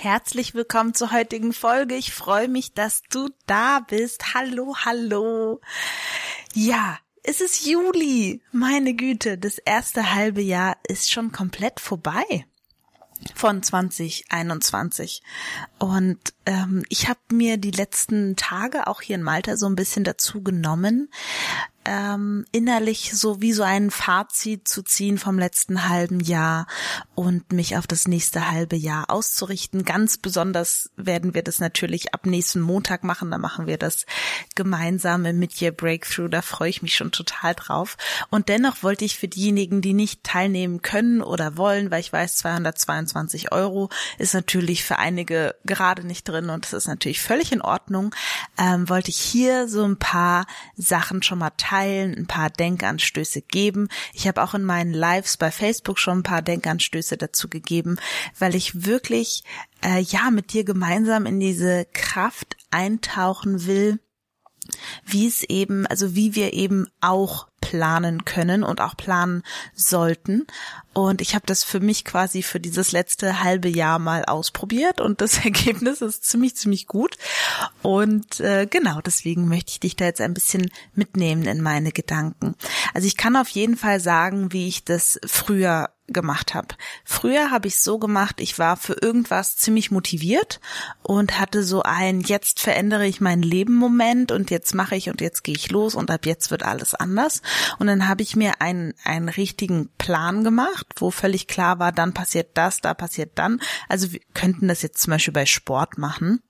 Herzlich willkommen zur heutigen Folge. Ich freue mich, dass du da bist. Hallo, hallo. Ja, es ist Juli. Meine Güte, das erste halbe Jahr ist schon komplett vorbei von 2021. Und ähm, ich habe mir die letzten Tage auch hier in Malta so ein bisschen dazu genommen, ähm, innerlich so wie so ein Fazit zu ziehen vom letzten halben Jahr und mich auf das nächste halbe Jahr auszurichten. Ganz besonders werden wir das natürlich ab nächsten Montag machen. Da machen wir das gemeinsame Mid-Year Breakthrough. Da freue ich mich schon total drauf. Und dennoch wollte ich für diejenigen, die nicht teilnehmen können oder wollen, weil ich weiß, 222 Euro ist natürlich für einige gerade nicht drin und das ist natürlich völlig in Ordnung, ähm, wollte ich hier so ein paar Sachen schon mal teilen teilen, ein paar Denkanstöße geben. Ich habe auch in meinen Lives bei Facebook schon ein paar Denkanstöße dazu gegeben, weil ich wirklich äh, ja mit dir gemeinsam in diese Kraft eintauchen will, wie es eben, also wie wir eben auch planen können und auch planen sollten. Und ich habe das für mich quasi für dieses letzte halbe Jahr mal ausprobiert und das Ergebnis ist ziemlich, ziemlich gut. Und äh, genau deswegen möchte ich dich da jetzt ein bisschen mitnehmen in meine Gedanken. Also ich kann auf jeden Fall sagen, wie ich das früher gemacht habe. Früher habe ich so gemacht, ich war für irgendwas ziemlich motiviert und hatte so ein jetzt verändere ich mein Leben Moment und jetzt mache ich und jetzt gehe ich los und ab jetzt wird alles anders und dann habe ich mir einen einen richtigen Plan gemacht, wo völlig klar war, dann passiert das, da passiert dann. Also wir könnten das jetzt zum Beispiel bei Sport machen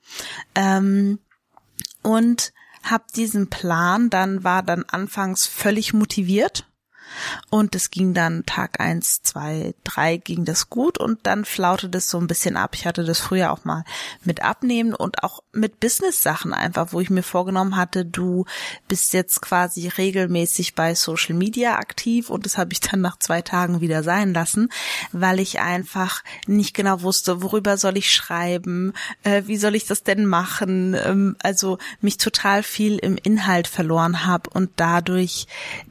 ähm, und habe diesen Plan, dann war dann anfangs völlig motiviert und es ging dann Tag eins, zwei, drei ging das gut und dann flaute das so ein bisschen ab. Ich hatte das früher auch mal mit Abnehmen und auch mit Business-Sachen einfach, wo ich mir vorgenommen hatte, du bist jetzt quasi regelmäßig bei Social Media aktiv und das habe ich dann nach zwei Tagen wieder sein lassen, weil ich einfach nicht genau wusste, worüber soll ich schreiben, äh, wie soll ich das denn machen, ähm, also mich total viel im Inhalt verloren habe und dadurch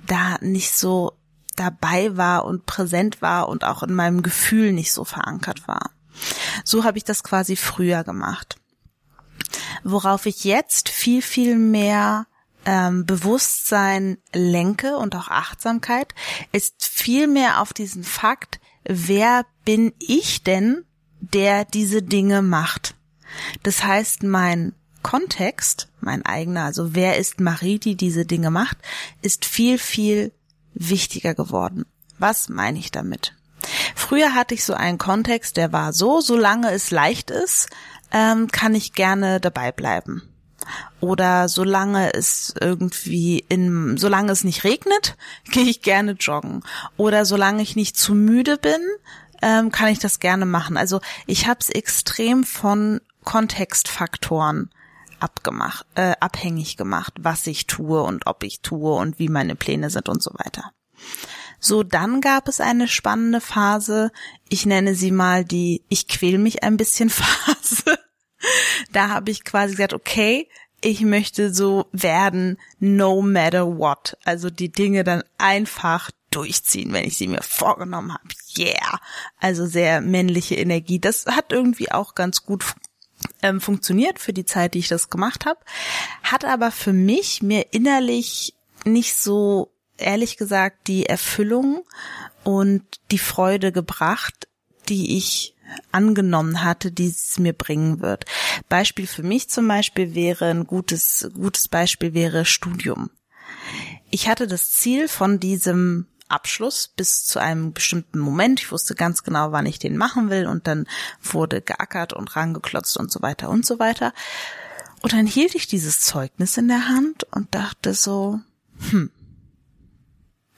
da nicht so dabei war und präsent war und auch in meinem Gefühl nicht so verankert war. So habe ich das quasi früher gemacht. Worauf ich jetzt viel, viel mehr ähm, Bewusstsein lenke und auch Achtsamkeit, ist viel mehr auf diesen Fakt, wer bin ich denn, der diese Dinge macht. Das heißt, mein Kontext, mein eigener, also wer ist Marie, die diese Dinge macht, ist viel, viel wichtiger geworden. Was meine ich damit? Früher hatte ich so einen Kontext, der war so, solange es leicht ist, ähm, kann ich gerne dabei bleiben. Oder solange es irgendwie in, solange es nicht regnet, gehe ich gerne joggen. Oder solange ich nicht zu müde bin, ähm, kann ich das gerne machen. Also ich habe es extrem von Kontextfaktoren abgemacht, äh, abhängig gemacht, was ich tue und ob ich tue und wie meine Pläne sind und so weiter. So, dann gab es eine spannende Phase. Ich nenne sie mal die Ich quäl mich ein bisschen Phase. da habe ich quasi gesagt, okay, ich möchte so werden, no matter what. Also die Dinge dann einfach durchziehen, wenn ich sie mir vorgenommen habe. Yeah. Also sehr männliche Energie. Das hat irgendwie auch ganz gut ähm, funktioniert für die Zeit, die ich das gemacht habe, hat aber für mich mir innerlich nicht so ehrlich gesagt die Erfüllung und die Freude gebracht, die ich angenommen hatte, die es mir bringen wird. Beispiel für mich zum Beispiel wäre ein gutes, gutes Beispiel wäre Studium. Ich hatte das Ziel von diesem Abschluss bis zu einem bestimmten Moment. Ich wusste ganz genau, wann ich den machen will und dann wurde geackert und rangeklotzt und so weiter und so weiter. Und dann hielt ich dieses Zeugnis in der Hand und dachte so, hm,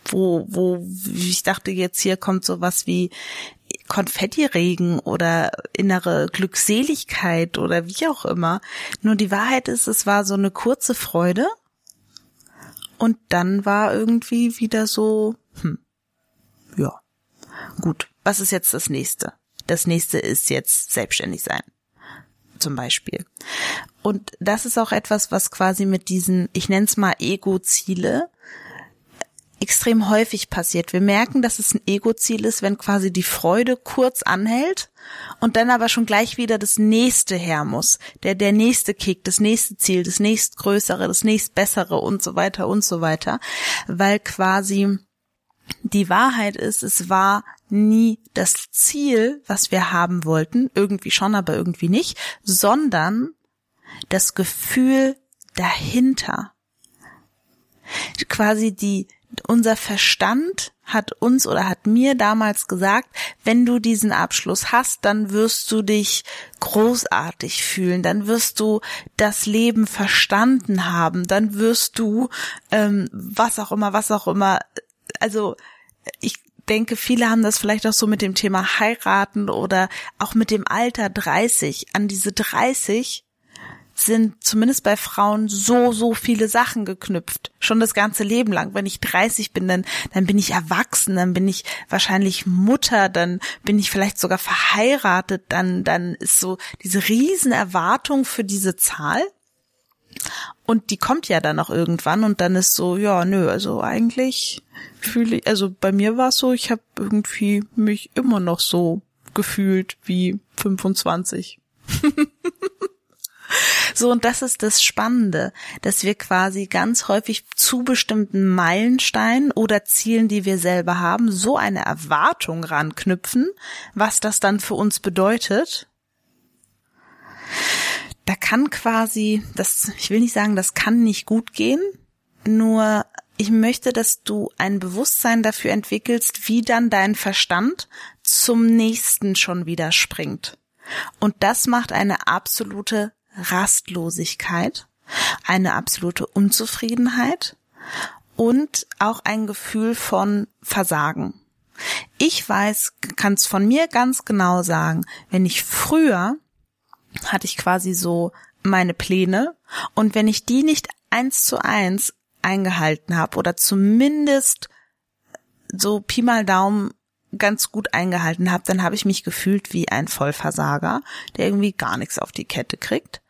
wo, wo, ich dachte jetzt hier kommt sowas wie, Konfettiregen oder innere Glückseligkeit oder wie auch immer. Nur die Wahrheit ist, es war so eine kurze Freude und dann war irgendwie wieder so, hm, ja, gut, was ist jetzt das nächste? Das nächste ist jetzt selbstständig sein zum Beispiel. Und das ist auch etwas, was quasi mit diesen, ich nenne es mal Ego-Ziele, extrem häufig passiert. Wir merken, dass es ein Ego-Ziel ist, wenn quasi die Freude kurz anhält und dann aber schon gleich wieder das nächste her muss. Der, der nächste Kick, das nächste Ziel, das nächstgrößere, das nächstbessere und so weiter und so weiter. Weil quasi die Wahrheit ist, es war nie das Ziel, was wir haben wollten, irgendwie schon, aber irgendwie nicht, sondern das Gefühl dahinter. Quasi die, unser Verstand hat uns oder hat mir damals gesagt, wenn du diesen Abschluss hast, dann wirst du dich großartig fühlen, dann wirst du das Leben verstanden haben, dann wirst du ähm, was auch immer, was auch immer. Also ich denke, viele haben das vielleicht auch so mit dem Thema heiraten oder auch mit dem Alter 30. An diese 30 sind zumindest bei Frauen so, so viele Sachen geknüpft. Schon das ganze Leben lang. Wenn ich 30 bin, dann, dann bin ich erwachsen, dann bin ich wahrscheinlich Mutter, dann bin ich vielleicht sogar verheiratet, dann, dann ist so diese Riesenerwartung für diese Zahl. Und die kommt ja dann auch irgendwann und dann ist so, ja, nö, also eigentlich fühle ich, also bei mir war es so, ich habe irgendwie mich immer noch so gefühlt wie 25. so, und das ist das Spannende, dass wir quasi ganz häufig zu bestimmten Meilensteinen oder Zielen, die wir selber haben, so eine Erwartung ranknüpfen, was das dann für uns bedeutet da kann quasi, das, ich will nicht sagen, das kann nicht gut gehen, nur ich möchte, dass du ein Bewusstsein dafür entwickelst, wie dann dein Verstand zum nächsten schon wieder springt. Und das macht eine absolute Rastlosigkeit, eine absolute Unzufriedenheit und auch ein Gefühl von Versagen. Ich weiß, kann es von mir ganz genau sagen, wenn ich früher hatte ich quasi so meine Pläne und wenn ich die nicht eins zu eins eingehalten habe oder zumindest so Pi mal Daumen ganz gut eingehalten habe, dann habe ich mich gefühlt wie ein Vollversager, der irgendwie gar nichts auf die Kette kriegt.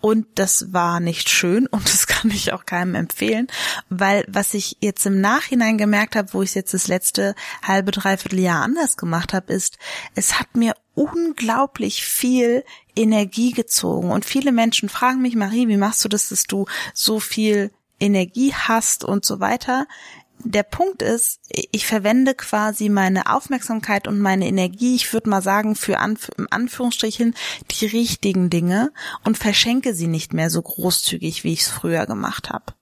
Und das war nicht schön und das kann ich auch keinem empfehlen, weil was ich jetzt im Nachhinein gemerkt habe, wo ich jetzt das letzte halbe, dreiviertel Jahr anders gemacht habe, ist, es hat mir unglaublich viel Energie gezogen. Und viele Menschen fragen mich, Marie, wie machst du das, dass du so viel Energie hast und so weiter? Der Punkt ist, ich verwende quasi meine Aufmerksamkeit und meine Energie, ich würde mal sagen, für Anf Anführungsstrichen die richtigen Dinge und verschenke sie nicht mehr so großzügig, wie ich es früher gemacht habe.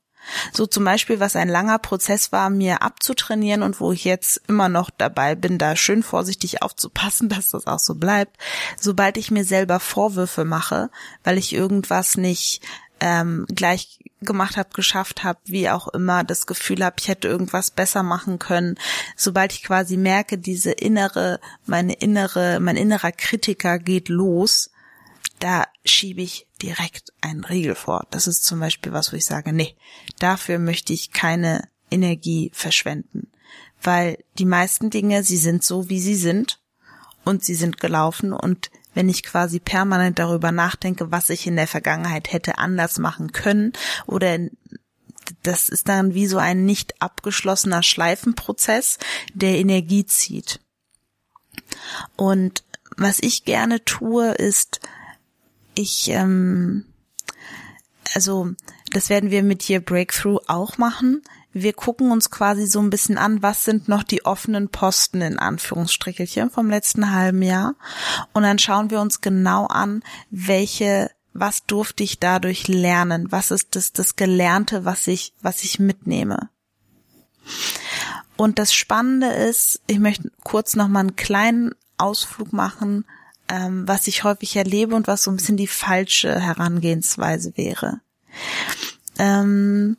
So zum Beispiel, was ein langer Prozess war, mir abzutrainieren und wo ich jetzt immer noch dabei bin, da schön vorsichtig aufzupassen, dass das auch so bleibt. Sobald ich mir selber Vorwürfe mache, weil ich irgendwas nicht ähm, gleich gemacht habe, geschafft habe, wie auch immer, das Gefühl habe, ich hätte irgendwas besser machen können. Sobald ich quasi merke, diese innere, meine innere, mein innerer Kritiker geht los, da schiebe ich direkt einen Riegel vor. Das ist zum Beispiel was, wo ich sage, nee, dafür möchte ich keine Energie verschwenden. Weil die meisten Dinge, sie sind so, wie sie sind und sie sind gelaufen und wenn ich quasi permanent darüber nachdenke, was ich in der Vergangenheit hätte anders machen können oder das ist dann wie so ein nicht abgeschlossener Schleifenprozess, der Energie zieht. Und was ich gerne tue, ist ich, ähm, also das werden wir mit hier Breakthrough auch machen. Wir gucken uns quasi so ein bisschen an, was sind noch die offenen Posten in Anführungsstrichelchen vom letzten halben Jahr. Und dann schauen wir uns genau an, welche, was durfte ich dadurch lernen? Was ist das, das Gelernte, was ich, was ich mitnehme? Und das Spannende ist, ich möchte kurz noch mal einen kleinen Ausflug machen ähm, was ich häufig erlebe und was so ein bisschen die falsche Herangehensweise wäre. Ähm,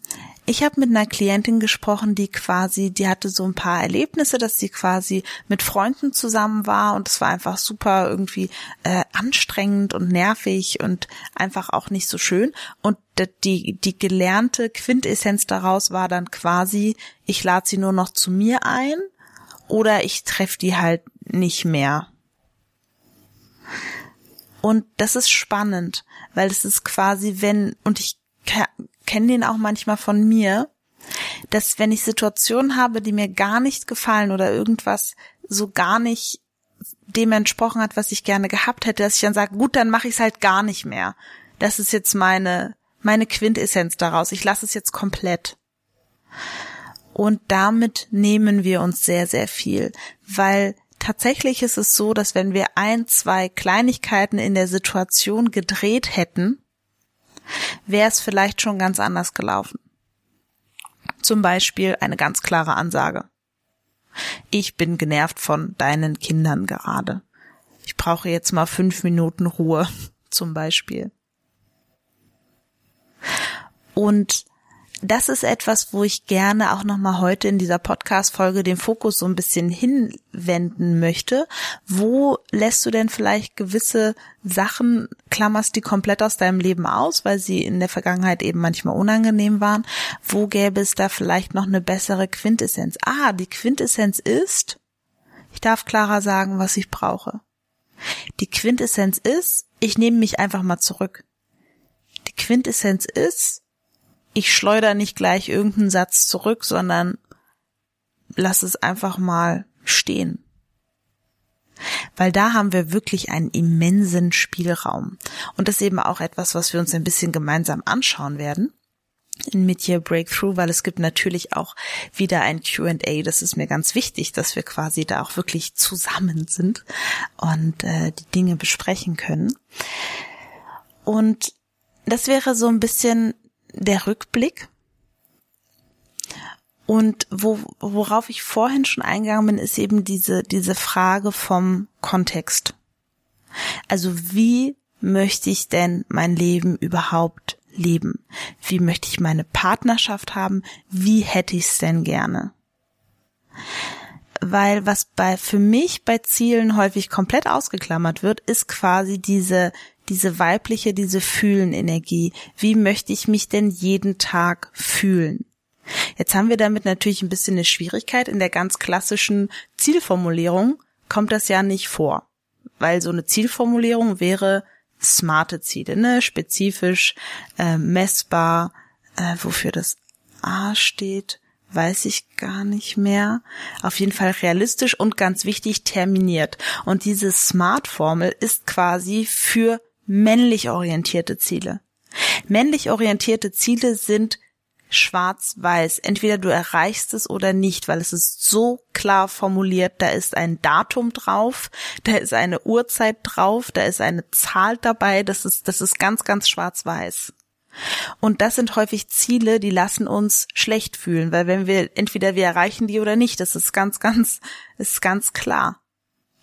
ich habe mit einer Klientin gesprochen, die quasi, die hatte so ein paar Erlebnisse, dass sie quasi mit Freunden zusammen war und es war einfach super irgendwie äh, anstrengend und nervig und einfach auch nicht so schön. Und die, die gelernte Quintessenz daraus war dann quasi, ich lade sie nur noch zu mir ein oder ich treffe die halt nicht mehr. Und das ist spannend, weil es ist quasi, wenn, und ich kenne den auch manchmal von mir, dass wenn ich Situationen habe, die mir gar nicht gefallen oder irgendwas so gar nicht dem entsprochen hat, was ich gerne gehabt hätte, dass ich dann sage, gut, dann mache ich es halt gar nicht mehr. Das ist jetzt meine meine Quintessenz daraus. Ich lasse es jetzt komplett. Und damit nehmen wir uns sehr sehr viel, weil tatsächlich ist es so, dass wenn wir ein, zwei Kleinigkeiten in der Situation gedreht hätten, wäre es vielleicht schon ganz anders gelaufen. Zum Beispiel eine ganz klare Ansage. Ich bin genervt von deinen Kindern gerade. Ich brauche jetzt mal fünf Minuten Ruhe, zum Beispiel. Und das ist etwas, wo ich gerne auch nochmal heute in dieser Podcast-Folge den Fokus so ein bisschen hinwenden möchte. Wo lässt du denn vielleicht gewisse Sachen, klammerst die komplett aus deinem Leben aus, weil sie in der Vergangenheit eben manchmal unangenehm waren? Wo gäbe es da vielleicht noch eine bessere Quintessenz? Ah, die Quintessenz ist, ich darf klarer sagen, was ich brauche. Die Quintessenz ist, ich nehme mich einfach mal zurück. Die Quintessenz ist, ich schleuder nicht gleich irgendeinen Satz zurück, sondern lass es einfach mal stehen. Weil da haben wir wirklich einen immensen Spielraum. Und das ist eben auch etwas, was wir uns ein bisschen gemeinsam anschauen werden in Mid-Year Breakthrough, weil es gibt natürlich auch wieder ein Q&A. Das ist mir ganz wichtig, dass wir quasi da auch wirklich zusammen sind und äh, die Dinge besprechen können. Und das wäre so ein bisschen der Rückblick. Und wo, worauf ich vorhin schon eingegangen bin, ist eben diese, diese Frage vom Kontext. Also wie möchte ich denn mein Leben überhaupt leben? Wie möchte ich meine Partnerschaft haben? Wie hätte ich es denn gerne? Weil was bei, für mich bei Zielen häufig komplett ausgeklammert wird, ist quasi diese, diese weibliche, diese Fühlen-Energie. Wie möchte ich mich denn jeden Tag fühlen? Jetzt haben wir damit natürlich ein bisschen eine Schwierigkeit. In der ganz klassischen Zielformulierung kommt das ja nicht vor. Weil so eine Zielformulierung wäre smarte Ziele, ne? Spezifisch, äh, messbar, äh, wofür das A steht, weiß ich gar nicht mehr. Auf jeden Fall realistisch und ganz wichtig terminiert. Und diese Smart-Formel ist quasi für männlich orientierte Ziele. Männlich orientierte Ziele sind schwarz-weiß. Entweder du erreichst es oder nicht, weil es ist so klar formuliert. Da ist ein Datum drauf, da ist eine Uhrzeit drauf, da ist eine Zahl dabei. Das ist, das ist ganz, ganz schwarz-weiß. Und das sind häufig Ziele, die lassen uns schlecht fühlen, weil wenn wir, entweder wir erreichen die oder nicht, das ist ganz, ganz, ist ganz klar.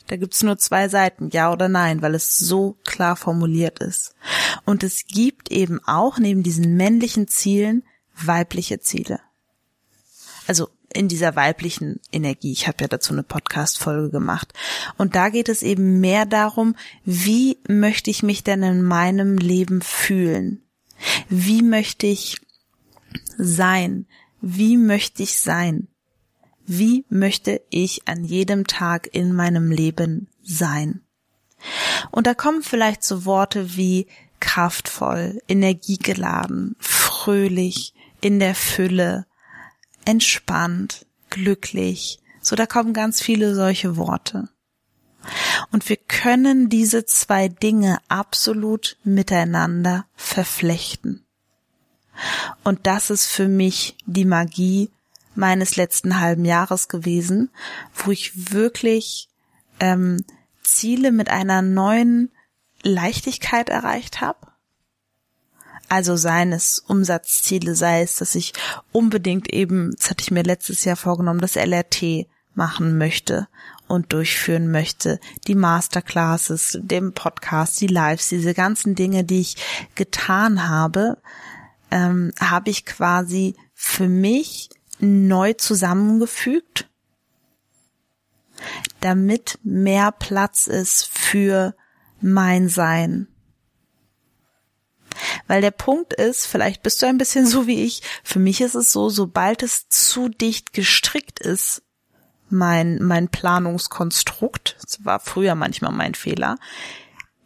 Da gibt's nur zwei Seiten, ja oder nein, weil es so klar formuliert ist. Und es gibt eben auch neben diesen männlichen Zielen weibliche Ziele. Also in dieser weiblichen Energie. Ich habe ja dazu eine Podcast-Folge gemacht. Und da geht es eben mehr darum, wie möchte ich mich denn in meinem Leben fühlen? Wie möchte ich sein? Wie möchte ich sein? Wie möchte ich an jedem Tag in meinem Leben sein? Und da kommen vielleicht so Worte wie kraftvoll, energiegeladen, fröhlich, in der Fülle, entspannt, glücklich. So, da kommen ganz viele solche Worte. Und wir können diese zwei Dinge absolut miteinander verflechten. Und das ist für mich die Magie meines letzten halben Jahres gewesen, wo ich wirklich ähm, Ziele mit einer neuen Leichtigkeit erreicht habe. Also seien es Umsatzziele, sei es, dass ich unbedingt eben, das hatte ich mir letztes Jahr vorgenommen, das LRT machen möchte und durchführen möchte, die Masterclasses, dem Podcast, die Lives, diese ganzen Dinge, die ich getan habe, ähm, habe ich quasi für mich neu zusammengefügt, damit mehr Platz ist für mein Sein. Weil der Punkt ist, vielleicht bist du ein bisschen so wie ich, für mich ist es so, sobald es zu dicht gestrickt ist, mein, mein Planungskonstrukt, das war früher manchmal mein Fehler,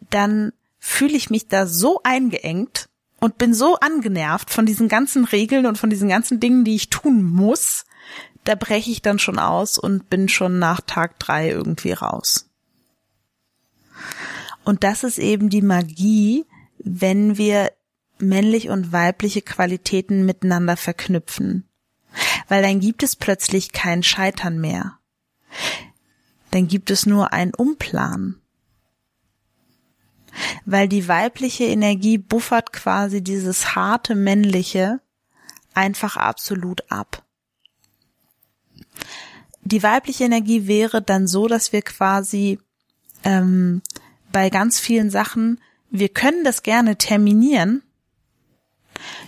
dann fühle ich mich da so eingeengt und bin so angenervt von diesen ganzen Regeln und von diesen ganzen Dingen, die ich tun muss, da breche ich dann schon aus und bin schon nach Tag drei irgendwie raus. Und das ist eben die Magie, wenn wir männlich und weibliche Qualitäten miteinander verknüpfen. Weil dann gibt es plötzlich kein Scheitern mehr. Dann gibt es nur ein Umplan. Weil die weibliche Energie buffert quasi dieses harte männliche einfach absolut ab. Die weibliche Energie wäre dann so, dass wir quasi ähm, bei ganz vielen Sachen wir können das gerne terminieren,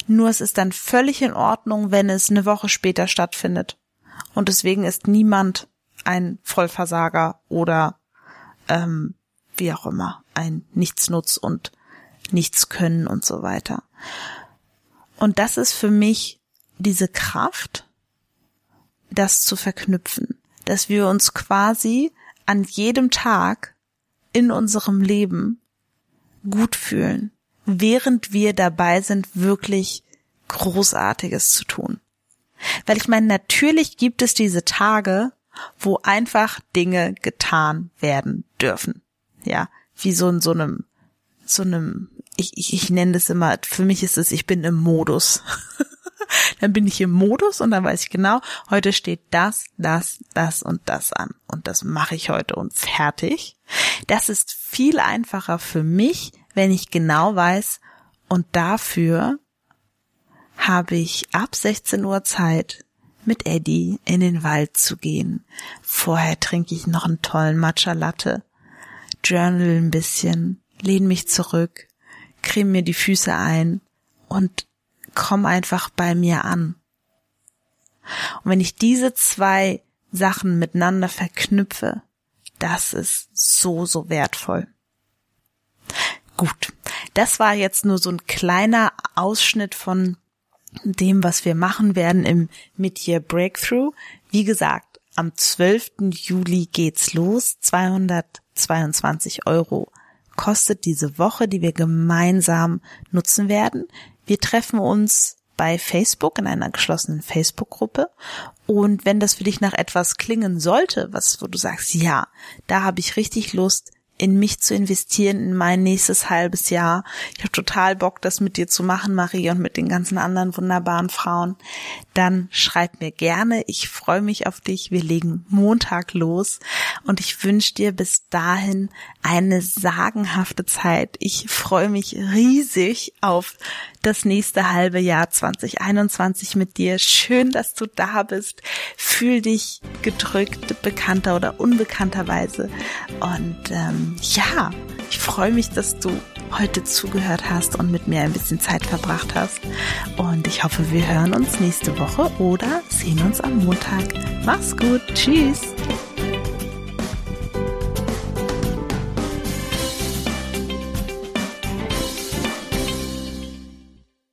nur es ist dann völlig in Ordnung, wenn es eine Woche später stattfindet. Und deswegen ist niemand ein Vollversager oder ähm, wie auch immer, ein Nichtsnutz und Nichtskönnen und so weiter. Und das ist für mich diese Kraft, das zu verknüpfen, dass wir uns quasi an jedem Tag in unserem Leben gut fühlen, während wir dabei sind, wirklich Großartiges zu tun. Weil ich meine, natürlich gibt es diese Tage, wo einfach Dinge getan werden dürfen. Ja, wie so in so einem, so einem, ich, ich, ich nenne das immer, für mich ist es, ich bin im Modus. dann bin ich im Modus und dann weiß ich genau, heute steht das, das, das und das an. Und das mache ich heute und fertig. Das ist viel einfacher für mich, wenn ich genau weiß, und dafür habe ich ab 16 Uhr Zeit, mit Eddie in den Wald zu gehen. Vorher trinke ich noch einen tollen Matcha Latte, journal ein bisschen, lehne mich zurück, creme mir die Füße ein und komm einfach bei mir an. Und wenn ich diese zwei Sachen miteinander verknüpfe, das ist so, so wertvoll. Gut, das war jetzt nur so ein kleiner Ausschnitt von dem, was wir machen werden im Mid-Year Breakthrough. Wie gesagt, am 12. Juli geht's los. 222 Euro kostet diese Woche, die wir gemeinsam nutzen werden. Wir treffen uns bei Facebook in einer geschlossenen Facebook-Gruppe. Und wenn das für dich nach etwas klingen sollte, was, wo du sagst, ja, da habe ich richtig Lust, in mich zu investieren, in mein nächstes halbes Jahr. Ich habe total Bock, das mit dir zu machen, Marie, und mit den ganzen anderen wunderbaren Frauen. Dann schreib mir gerne. Ich freue mich auf dich. Wir legen Montag los und ich wünsche dir bis dahin eine sagenhafte Zeit. Ich freue mich riesig auf das nächste halbe Jahr 2021 mit dir. Schön, dass du da bist. Fühl dich gedrückt, bekannter oder unbekannterweise. Und ja, ich freue mich, dass du heute zugehört hast und mit mir ein bisschen Zeit verbracht hast. Und ich hoffe, wir hören uns nächste Woche oder sehen uns am Montag. Mach's gut. Tschüss.